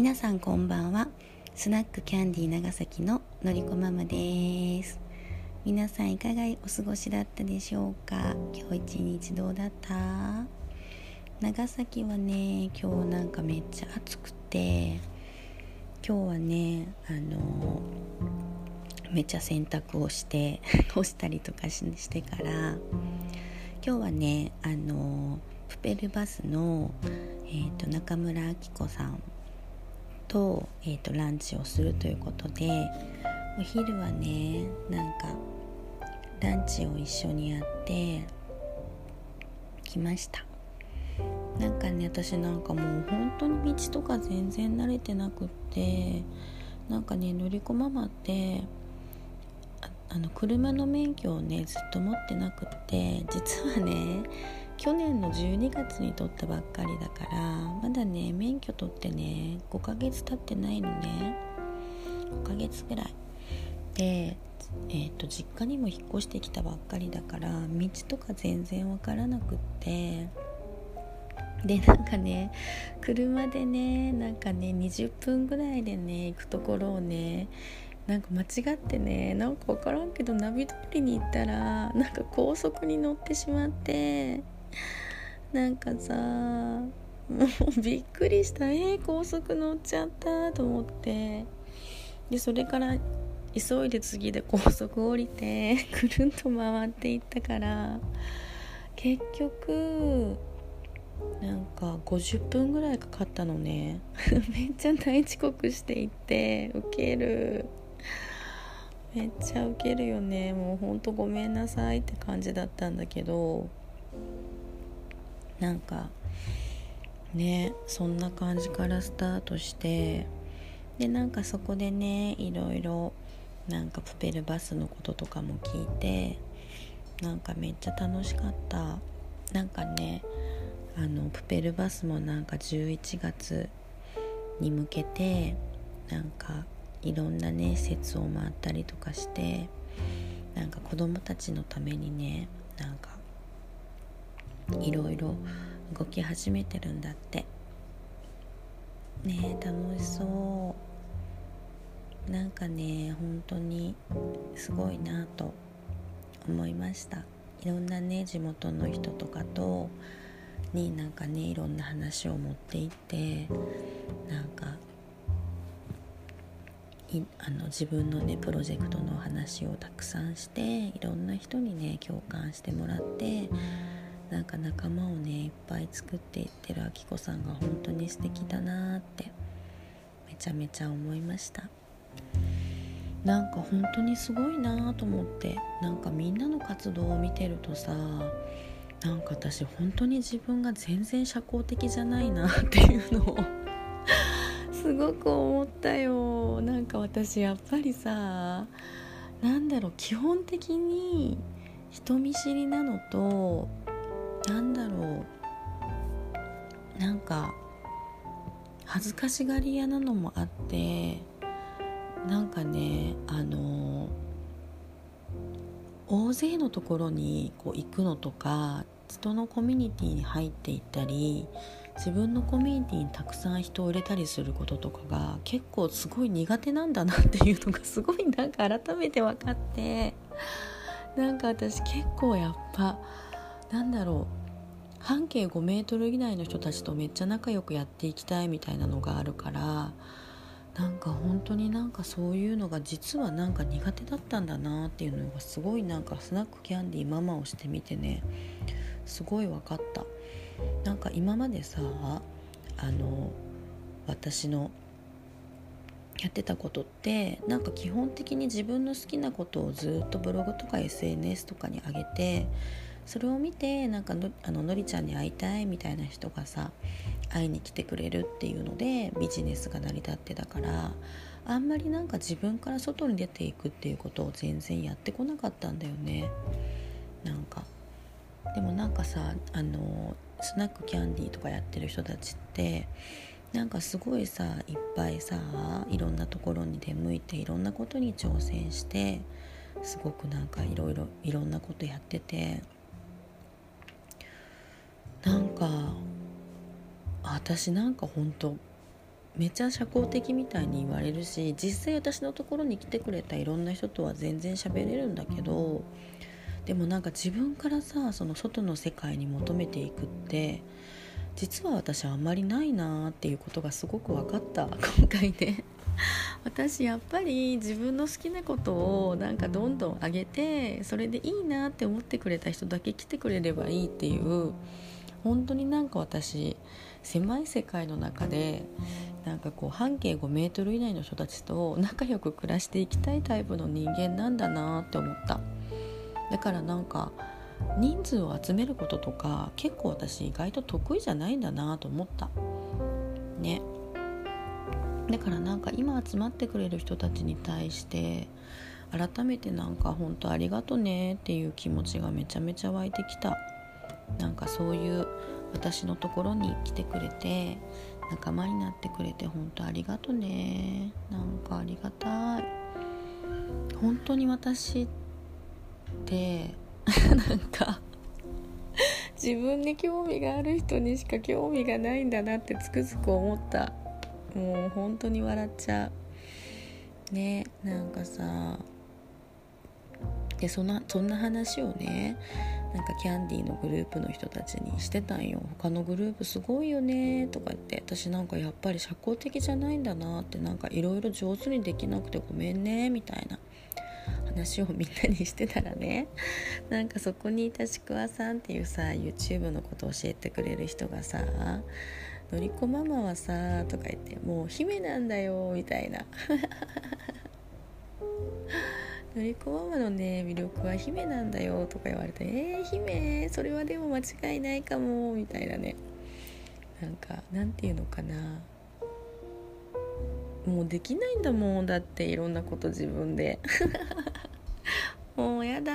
皆さんこんばんは。スナックキャンディー長崎ののりこママです。皆さんいかがお過ごしだったでしょうか？今日一日どうだった？長崎はね今日なんかめっちゃ暑くて今日はねあのめっちゃ洗濯をして 干したりとかしてから今日はねあのプペルバスの、えーと、中村明子さんと,、えーと、ランチをするということでお昼はねなんかランチを一緒にやってきました。なんかね私なんかもう本当に道とか全然慣れてなくってなんかねのりこママってあの車の免許をねずっと持ってなくって実はね去年の12月に取ったばっかりだからまだね免許取ってね5ヶ月経ってないのね。5ヶ月ぐらい。でえーと、実家にも引っ越してきたばっかりだから道とか全然わからなくって。でなんかね車でねなんかね20分ぐらいでね行くところをねなんか間違ってねなんか分からんけどナビ通りに行ったらなんか高速に乗ってしまって。なんかさもうびっくりした。えー、高速乗っちゃったと思って。でそれから急いで次で高速降りて くるんと回っていったから結局なんか50分ぐらいかかったのね。めっちゃ大遅刻していってウケる。めっちゃウケるよね。もうほんとごめんなさいって感じだったんだけど。なんかねそんな感じからスタートしてでなんかそこでねいろいろなんかプペルバスのこととかも聞いてなんかめっちゃ楽しかった。なんかねあのプペルバスもなんか11月に向けてなんかいろんなね施設を回ったりとかしてなんか子供たちのためにねなんかいろいろ動き始めてるんだって。ね楽しそう。なんかね本当にすごいなと思いました。いろんなね地元の人とかとになんかねいろんな話を持っていってなんかいあの自分のねプロジェクトの話をたくさんしていろんな人にね共感してもらってなんか仲間をねいっぱい作っていってるあきこさんが本当に素敵だなってめちゃめちゃ思いました。なんか本当にすごいなと思ってなんかみんなの活動を見てるとさなんか私本当に自分が全然社交的じゃないなっていうのを すごく思ったよ。なんか私やっぱりさなんだろう基本的に人見知りなのとなんだろう。なんか恥ずかしがり屋なのもあってなんかねあの大勢のところにこう行くのとか人のコミュニティに入っていったり自分のコミュニティにたくさん人を入れたりすることとかが結構すごい苦手なんだなっていうのがすごいなんか改めて分かってなんか私結構やっぱなんだろう。半径5メートル以内の人たちとめっちゃ仲良くやっていきたいみたいなのがあるからなんか本当になんかそういうのが実はなんか苦手だったんだなっていうのがすごいなんかスナックキャンディーママをしてみてねすごい分かった。なんか今までさあの私のやってたことってなんか基本的に自分の好きなことをずっとブログとか SNS とかに上げてそれを見てなんかのあののりちゃんに会いたいみたいな人がさ会いに来てくれるっていうのでビジネスが成り立ってたからあんまりなんか自分から外に出ていくっていうことを全然やってこなかったんだよね。なんか。でもなんかさあのスナックキャンディーとかやってる人たちってなんかすごいさいっぱいさいろんなところに出向いていろんなことに挑戦してすごくなんかいろいろいろんなことやっててなんか私なんかほんとめちゃ社交的みたいに言われるし実際私のところに来てくれたいろんな人とは全然喋れるんだけどでもなんか自分からさその外の世界に求めていくって実は私あんまりないなっていうことがすごく分かった 今回ね。私やっぱり自分の好きなことをなんかどんどん上げてそれでいいなって思ってくれた人だけ来てくれればいいっていう本当になんか私狭い世界の中でなんかこう半径5メートル以内の人たちと仲良く暮らしていきたいタイプの人間なんだなって思った。だからなんか人数を集めることとか結構私意外と得意じゃないんだなと思った。ね。だからなんか今集まってくれる人たちに対して改めてなんか本当ありがとねっていう気持ちがめちゃめちゃ湧いてきた。なんかそういう私のところに来てくれて仲間になってくれて本当ありがとね。なんかありがたい。本当に私って なんか自分に興味がある人にしか興味がないんだなってつくづく思った。もう本当に笑っちゃう。ねなんかさでそんなそんな話をねなんかキャンディーのグループの人たちにしてたんよ。他のグループすごいよねとか言って。私なんかやっぱり社交的じゃないんだなって。なんかいろいろ上手にできなくてごめんねみたいな。話をみんなにしてたらね。なんかそこにいたちくわさんっていうさ YouTube のことを教えてくれる人がさ「のりこママはさ」とか言って「もう姫なんだよ」みたいな。のりこママのね魅力は姫なんだよとか言われてえー、姫それはでも間違いないかもみたいなね。なんかなんていうのかな。もうできないんだもんだっていろんなこと自分で。もうやだ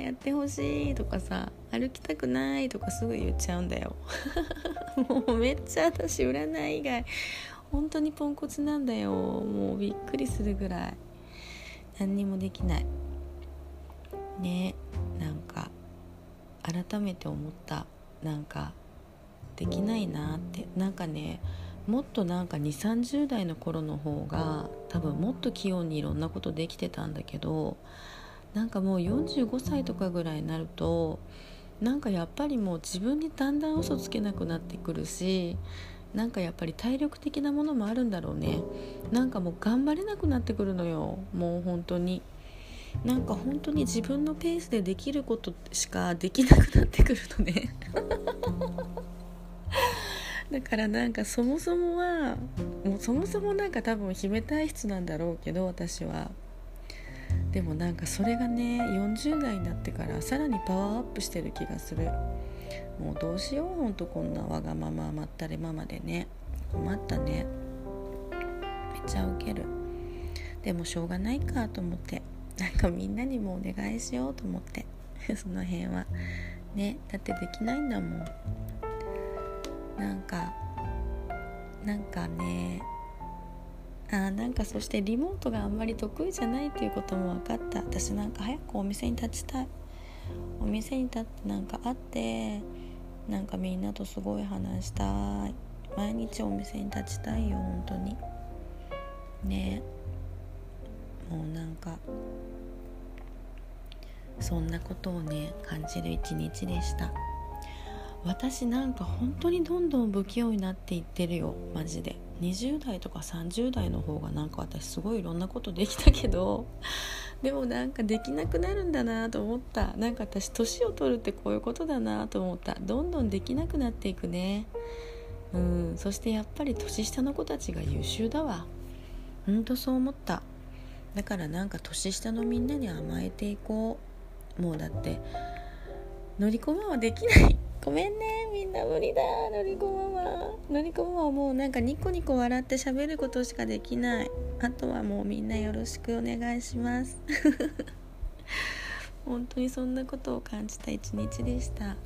やってほしいとかさ歩きたくないとかすぐ言っちゃうんだよ。もうめっちゃ私占い以外本当にポンコツなんだよ。もうびっくりするぐらい。何にもできない。ねなんか改めて思った。なんかできないなって。なんかねもっとなんか2 3 0代の頃の方が多分もっと器用にいろんなことできてたんだけどなんかもう45歳とかぐらいになるとなんかやっぱりもう自分にだんだん嘘つけなくなってくるしなんかやっぱり体力的なものもあるんだろうね。なんかもう頑張れなくなってくるのよ。もう本当に。なんか本当に自分のペースでできることしかできなくなってくるのね。だからなんかそもそもはもうそもそもなんか多分姫体質なんだろうけど私は。でもなんかそれがね40代になってからさらにパワーアップしてる気がする。もうどうしようほんとこんなわがまままったれママでね。困ったね。めっちゃウケる。でもしょうがないかと思って。なんかみんなにもお願いしようと思って。その辺は。ね。だってできないんだもん。なんかなんかね。あなんかそしてリモートがあんまり得意じゃないっていうことも分かった。私なんか早くお店に立ちたい。お店に立ってなんか会ってなんかみんなとすごい話したい。毎日お店に立ちたいよ本当に。ね。もうなんかそんなことをね感じる一日でした。私なんか本当にどんどん不器用になっていってるよ。マジで。20代とか30代の方がなんか私すごいいろんなことできたけど。でもなんかできなくなるんだなと思った。なんか私年を取るってこういうことだなと思った。どんどんできなくなっていくね。うん。そしてやっぱり年下の子たちが優秀だわ。ほんとそう思った。だからなんか年下のみんなに甘えていこう。もうだって乗り込まはできない。ごめんねみんな無理だのりこママのりこママはもうなんかニコニコ笑って喋ることしかできない。あとはもうみんなよろしくお願いします。本当にそんなことを感じた一日でした。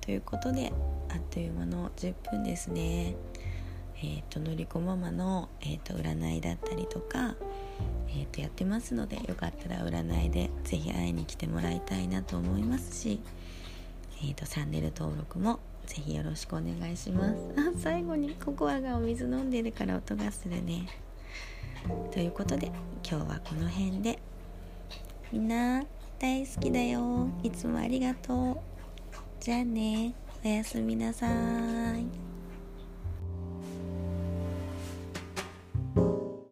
ということであっという間の10分ですね。えっ、ー、とのりこママの、えーと、占いだったりとか、えーとやってますのでよかったら占いで是非会いに来てもらいたいなと思いますしえーと、チャンネル登録もぜひよろしくお願いします。あ最後にココアがお水飲んでるから音がするね。ということで今日はこの辺で。みんな大好きだよ。いつもありがとう。じゃあね。おやすみなさい。